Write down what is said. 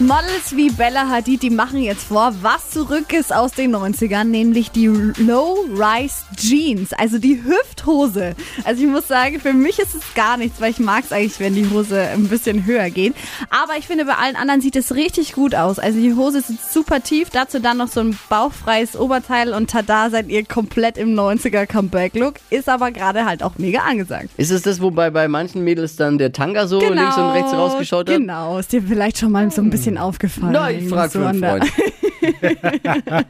Models wie Bella Hadid, die machen jetzt vor, was zurück ist aus den 90ern, nämlich die Low-Rise Jeans, also die Hüfthose. Also ich muss sagen, für mich ist es gar nichts, weil ich mag es eigentlich, wenn die Hose ein bisschen höher geht. Aber ich finde, bei allen anderen sieht es richtig gut aus. Also die Hose ist super tief, dazu dann noch so ein bauchfreies Oberteil und tada, seid ihr komplett im 90er Comeback-Look. Ist aber gerade halt auch mega angesagt. Ist es das, wobei bei manchen Mädels dann der Tanga so links und rechts rausgeschaut hat? Genau, ist dir vielleicht schon mal so ein bisschen aufgefallen. Na, ich frage so für einen Freund.